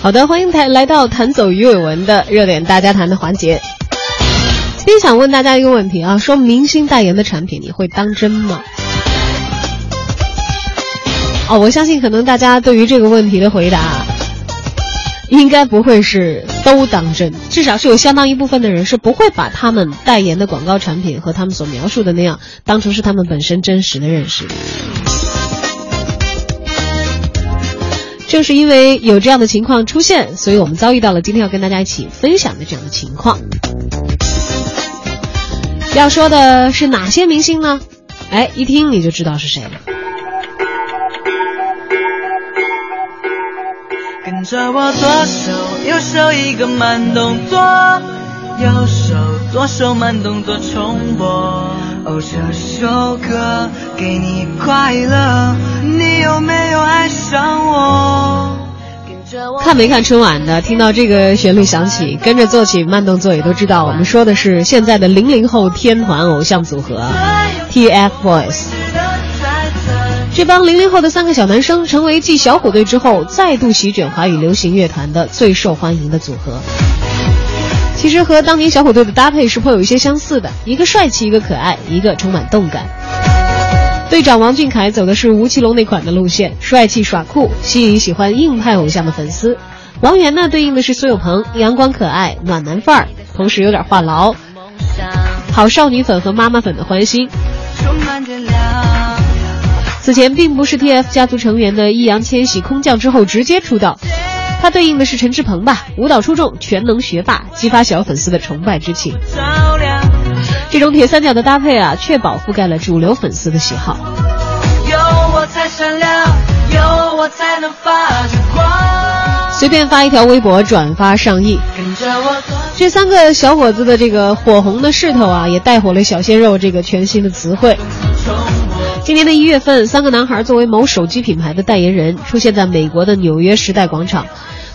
好的，欢迎台来到弹走鱼尾纹的热点大家谈的环节。今天想问大家一个问题啊，说明星代言的产品你会当真吗？哦，我相信可能大家对于这个问题的回答，应该不会是都当真，至少是有相当一部分的人是不会把他们代言的广告产品和他们所描述的那样当成是他们本身真实的认识。正是因为有这样的情况出现，所以我们遭遇到了今天要跟大家一起分享的这样的情况。要说的是哪些明星呢？哎，一听你就知道是谁了。跟着我左手右手一个慢动作，右手左手慢动作重播。哦，这首歌给你快乐，你有没有爱上我？看没看春晚的，听到这个旋律响起，跟着做起慢动作，也都知道我们说的是现在的零零后天团偶像组合 TFBOYS。这帮零零后的三个小男生，成为继小虎队之后再度席卷华语流行乐坛的最受欢迎的组合。其实和当年小虎队的搭配是颇有一些相似的，一个帅气，一个可爱，一个充满动感。队长王俊凯走的是吴奇隆那款的路线，帅气耍酷，吸引喜欢硬派偶像的粉丝。王源呢，对应的是苏有朋，阳光可爱，暖男范儿，同时有点话痨，好少女粉和妈妈粉的欢心。此前并不是 TF 家族成员的易烊千玺空降之后直接出道，他对应的是陈志朋吧，舞蹈出众，全能学霸，激发小粉丝的崇拜之情。这种铁三角的搭配啊，确保覆盖了主流粉丝的喜好。有我才闪亮，有我才能发着光随便发一条微博，转发上亿。这三个小伙子的这个火红的势头啊，也带火了“小鲜肉”这个全新的词汇。今年的一月份，三个男孩作为某手机品牌的代言人，出现在美国的纽约时代广场。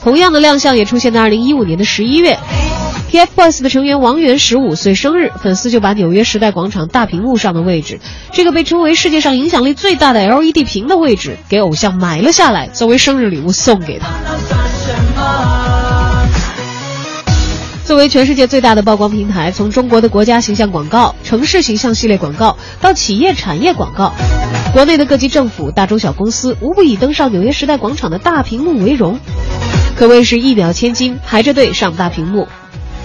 同样的亮相也出现在二零一五年的十一月。TFBOYS 的成员王源十五岁生日，粉丝就把纽约时代广场大屏幕上的位置，这个被称为世界上影响力最大的 LED 屏的位置，给偶像买了下来，作为生日礼物送给他。作为全世界最大的曝光平台，从中国的国家形象广告、城市形象系列广告到企业产业广告，国内的各级政府、大中小公司无不以登上纽约时代广场的大屏幕为荣，可谓是一秒千金，排着队上大屏幕。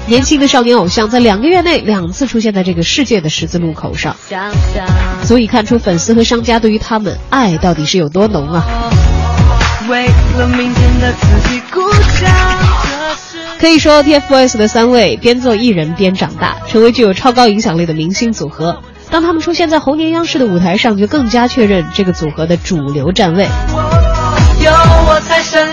年轻的少年偶像在两个月内两次出现在这个世界的十字路口上，足以看出粉丝和商家对于他们爱到底是有多浓啊！可以说，TFBOYS 的三位边做艺人边长大，成为具有超高影响力的明星组合。当他们出现在猴年央视的舞台上，就更加确认这个组合的主流站位。有我才闪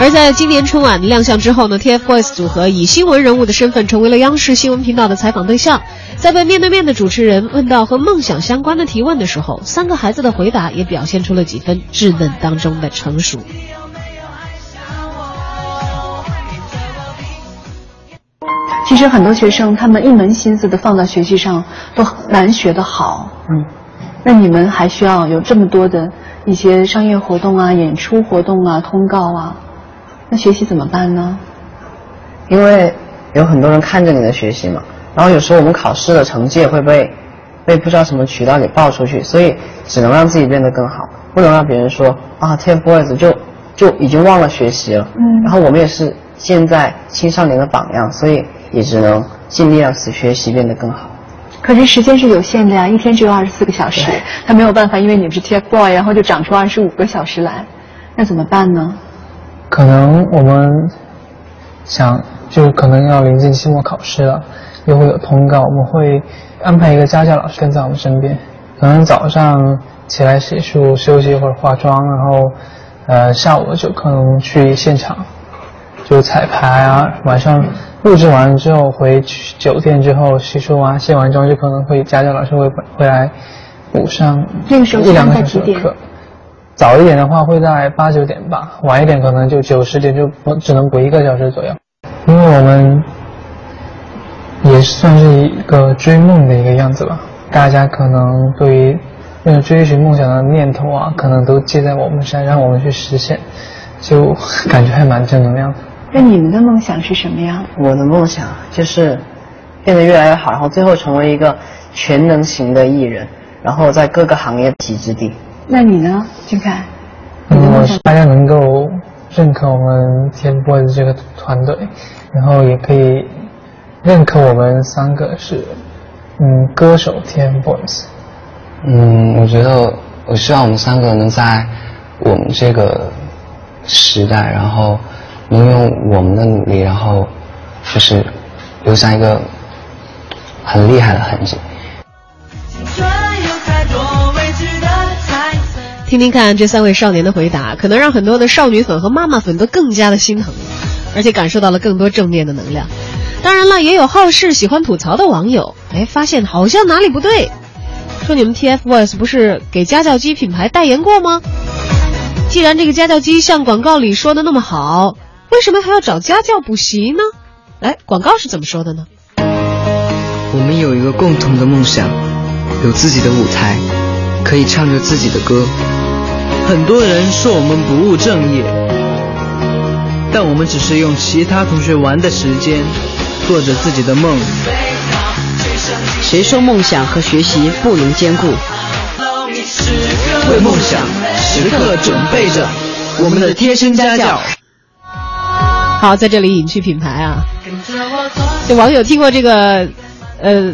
而在今年春晚亮相之后呢，TFBOYS 组合以新闻人物的身份成为了央视新闻频道的采访对象。在被面对面的主持人问到和梦想相关的提问的时候，三个孩子的回答也表现出了几分稚嫩当中的成熟。其实很多学生他们一门心思的放在学习上，都难学得好。嗯，那你们还需要有这么多的一些商业活动啊、演出活动啊、通告啊。那学习怎么办呢？因为有很多人看着你的学习嘛，然后有时候我们考试的成绩也会被被不知道什么渠道给爆出去，所以只能让自己变得更好，不能让别人说啊，TFBOYS 就就已经忘了学习了。嗯。然后我们也是现在青少年的榜样，所以也只能尽力让自己学习变得更好。可是时间是有限的呀，一天只有二十四个小时，他没有办法，因为你们是 TFBOY，然后就长出二十五个小时来，那怎么办呢？可能我们想，就可能要临近期末考试了，又会有通告，我们会安排一个家教老师跟在我们身边。可能早上起来洗漱、休息一会儿、化妆，然后呃下午就可能去现场，就彩排啊。晚上录制完之后回酒店之后洗漱完、卸完妆，就可能会家教老师会会来补上一两个小时的课。早一点的话会在八九点吧，晚一点可能就九十点就不只能补一个小时左右，因为我们也算是一个追梦的一个样子吧。大家可能对于那种追寻梦想的念头啊，可能都记在我们身上，让我们去实现，就感觉还蛮正能量的。那你们的梦想是什么样？我的梦想就是变得越来越好，然后最后成为一个全能型的艺人，然后在各个行业集之地。那你呢，俊凯？嗯，我是大家能够认可我们 TFBOYS 这个团队，然后也可以认可我们三个是嗯歌手 TFBOYS。嗯，我觉得我希望我们三个能在我们这个时代，然后能用我们的努力，然后就是留下一个很厉害的痕迹。听听看这三位少年的回答，可能让很多的少女粉和妈妈粉都更加的心疼，而且感受到了更多正面的能量。当然了，也有好事喜欢吐槽的网友，哎，发现好像哪里不对，说你们 TFBOYS 不是给家教机品牌代言过吗？既然这个家教机像广告里说的那么好，为什么还要找家教补习呢？来，广告是怎么说的呢？我们有一个共同的梦想，有自己的舞台，可以唱着自己的歌。很多人说我们不务正业，但我们只是用其他同学玩的时间，做着自己的梦。谁说梦想和学习不能兼顾？为梦想时刻准备着，我们的贴身家教。好，在这里隐去品牌啊。这网友听过这个呃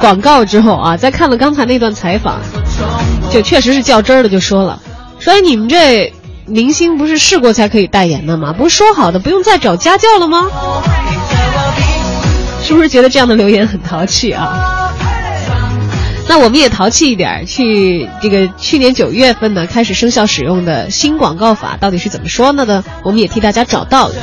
广告之后啊，在看了刚才那段采访，就确实是较真儿的就说了。所以你们这明星不是试过才可以代言的吗？不是说好的不用再找家教了吗？是不是觉得这样的留言很淘气啊？那我们也淘气一点，去这个去年九月份呢开始生效使用的新广告法到底是怎么说的呢？我们也替大家找到了。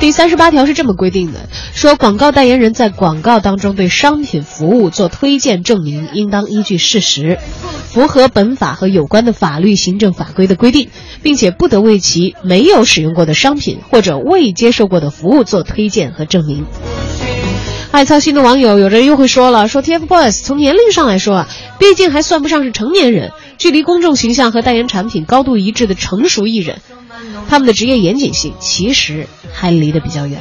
第三十八条是这么规定的：说广告代言人在广告当中对商品服务做推荐证明，应当依据事实，符合本法和有关的法律、行政法规的规定，并且不得为其没有使用过的商品或者未接受过的服务做推荐和证明。爱操心的网友，有人又会说了：说 TFBOYS 从年龄上来说啊，毕竟还算不上是成年人，距离公众形象和代言产品高度一致的成熟艺人，他们的职业严谨性其实还离得比较远。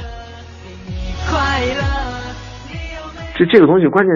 这这个东西关键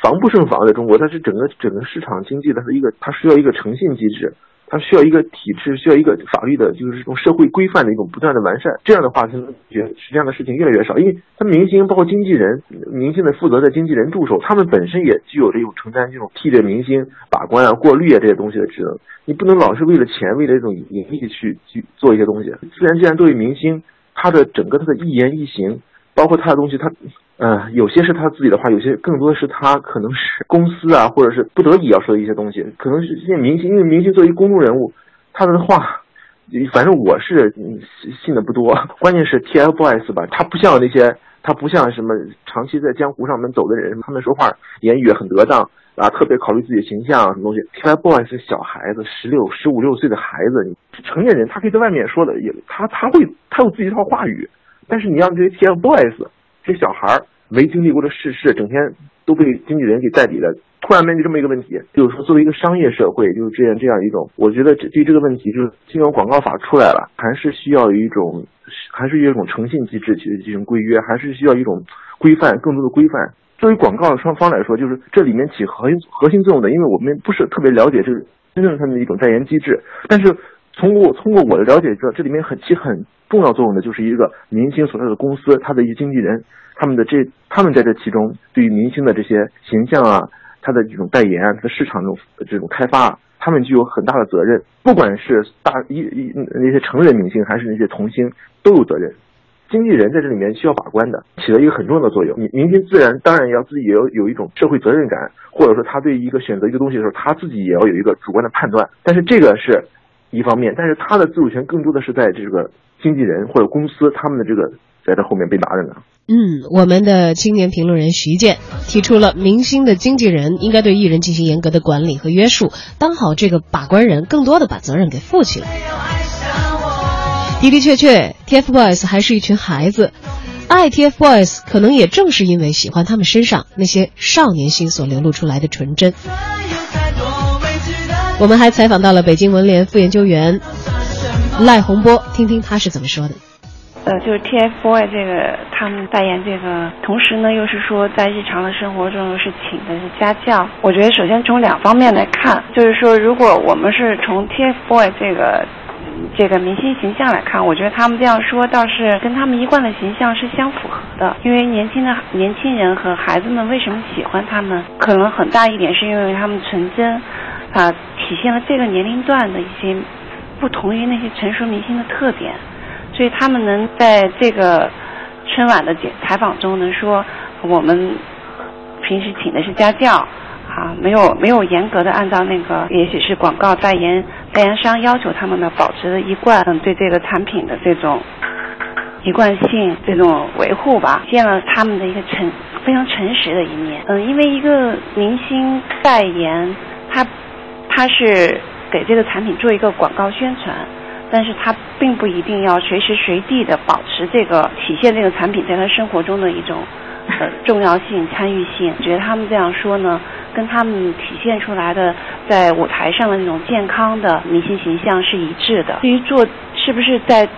防不胜防，在中国，它是整个整个市场经济的是一个，它需要一个诚信机制。它需要一个体制，需要一个法律的，就是这种社会规范的一种不断的完善。这样的话，才能觉实这样的事情越来越少。因为他明星包括经纪人，明星的负责的经纪人助手，他们本身也具有这种承担这种替这明星把关啊、过滤啊这些东西的职能。你不能老是为了钱，为了这种盈利去去做一些东西。自然既然作为明星，他的整个他的一言一行，包括他的东西，他。嗯，有些是他自己的话，有些更多的是他可能是公司啊，或者是不得已要说的一些东西。可能是现在明星，因为明星作为公众人物，他的话，反正我是信的不多。关键是 TFBOYS 吧，他不像那些，他不像什么长期在江湖上面走的人，他们说话言语很得当啊，特别考虑自己的形象什么东西。TFBOYS 是小孩子，十六、十五六岁的孩子，成年人他可以在外面说的，也他他会他有自己一套话语，但是你让这些 TFBOYS。这小孩儿没经历过的世事，整天都被经纪人给代理了。突然面对这么一个问题，就是说，作为一个商业社会，就是这样这样一种，我觉得这对这个问题，就是金融广告法出来了，还是需要有一种，还是有一种诚信机制去进行规约，还是需要一种规范，更多的规范。作为广告双方来说，就是这里面起核心核心作用的，因为我们不是特别了解这个真正他们的一种代言机制，但是通过通过我的了解，知道这里面很起很重要作用的，就是一个明星所在的公司，他的一些经纪人。他们的这，他们在这其中，对于明星的这些形象啊，他的这种代言啊，他的市场这种这种开发啊，他们具有很大的责任。不管是大一一那些成人明星，还是那些童星，都有责任。经纪人在这里面需要把关的，起了一个很重要的作用。明明星自然当然要自己也要有一种社会责任感，或者说他对一个选择一个东西的时候，他自己也要有一个主观的判断。但是这个是一方面，但是他的自主权更多的是在这个经纪人或者公司他们的这个在这后面被拿着呢。嗯，我们的青年评论人徐健提出了，明星的经纪人应该对艺人进行严格的管理和约束，当好这个把关人，更多的把责任给负起来。的的确确，TFBOYS 还是一群孩子，爱 TFBOYS 可能也正是因为喜欢他们身上那些少年心所流露出来的纯真。我们还采访到了北京文联副研究员赖洪波，听听他是怎么说的。呃，就是 TFBOY 这个他们代言这个，同时呢又是说在日常的生活中又是请的是家教。我觉得首先从两方面来看，就是说如果我们是从 TFBOY 这个这个明星形象来看，我觉得他们这样说倒是跟他们一贯的形象是相符合的。因为年轻的年轻人和孩子们为什么喜欢他们，可能很大一点是因为他们纯真，啊，体现了这个年龄段的一些不同于那些成熟明星的特点。所以他们能在这个春晚的采访中能说，我们平时请的是家教，啊，没有没有严格的按照那个，也许是广告代言代言商要求他们的保持的一贯，嗯，对这个产品的这种一贯性这种维护吧，见了他们的一个诚非常诚实的一面。嗯，因为一个明星代言，他他是给这个产品做一个广告宣传。但是他并不一定要随时随地的保持这个体现这个产品在他生活中的一种呃重要性、参与性。觉得他们这样说呢，跟他们体现出来的在舞台上的那种健康的明星形象是一致的。至于做是不是在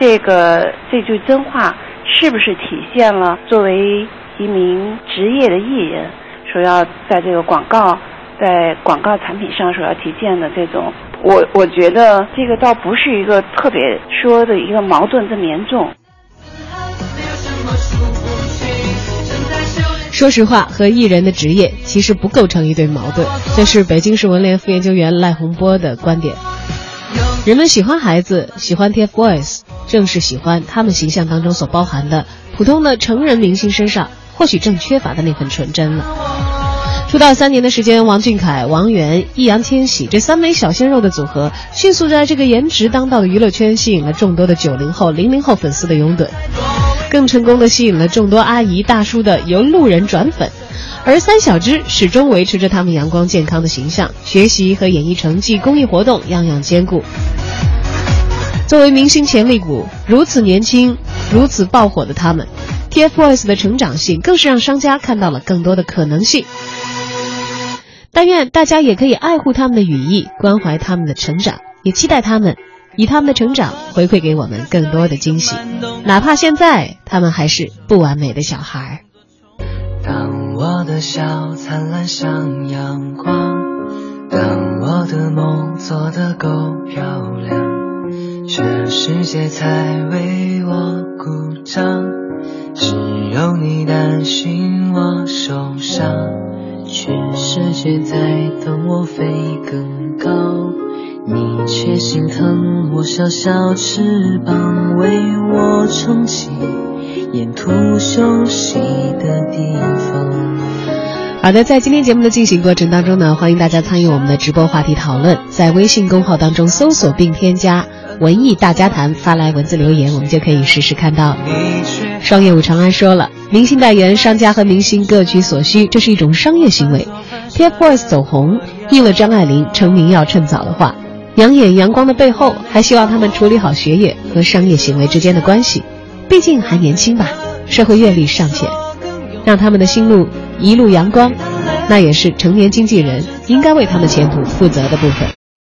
这个这句真话是不是体现了作为一名职业的艺人说要在这个广告在广告产品上所要体现的这种。我我觉得这个倒不是一个特别说的一个矛盾这么严重。说实话，和艺人的职业其实不构成一对矛盾。这是北京市文联副研究员赖洪波的观点。人们喜欢孩子，喜欢 TFBOYS，正是喜欢他们形象当中所包含的普通的成人明星身上或许正缺乏的那份纯真了。出道三年的时间，王俊凯、王源、易烊千玺这三枚小鲜肉的组合，迅速在这个颜值当道的娱乐圈吸引了众多的九零后、零零后粉丝的拥趸，更成功的吸引了众多阿姨大叔的由路人转粉。而三小只始终维持着他们阳光健康的形象，学习和演艺成绩、公益活动样样兼顾。作为明星潜力股，如此年轻、如此爆火的他们，TFBOYS 的成长性更是让商家看到了更多的可能性。但愿大家也可以爱护他们的羽翼，关怀他们的成长，也期待他们以他们的成长回馈给我们更多的惊喜，哪怕现在他们还是不完美的小孩。当我的笑灿烂像阳光，当我的梦做得够漂亮，全世界才为我鼓掌，只有你担心我受伤。全世界在等我飞更高，你却心疼我小小翅膀，为我撑起沿途休息的地方。好的，在今天节目的进行过程当中呢，欢迎大家参与我们的直播话题讨论，在微信公号当中搜索并添加“文艺大家谈”，发来文字留言，我们就可以实时看到。双叶舞长安说了。明星代言，商家和明星各取所需，这是一种商业行为。TFBOYS 走红，应了张爱玲“成名要趁早”的话。养眼阳光的背后，还希望他们处理好学业和商业行为之间的关系。毕竟还年轻吧，社会阅历尚浅，让他们的心路一路阳光，那也是成年经纪人应该为他们前途负责的部分。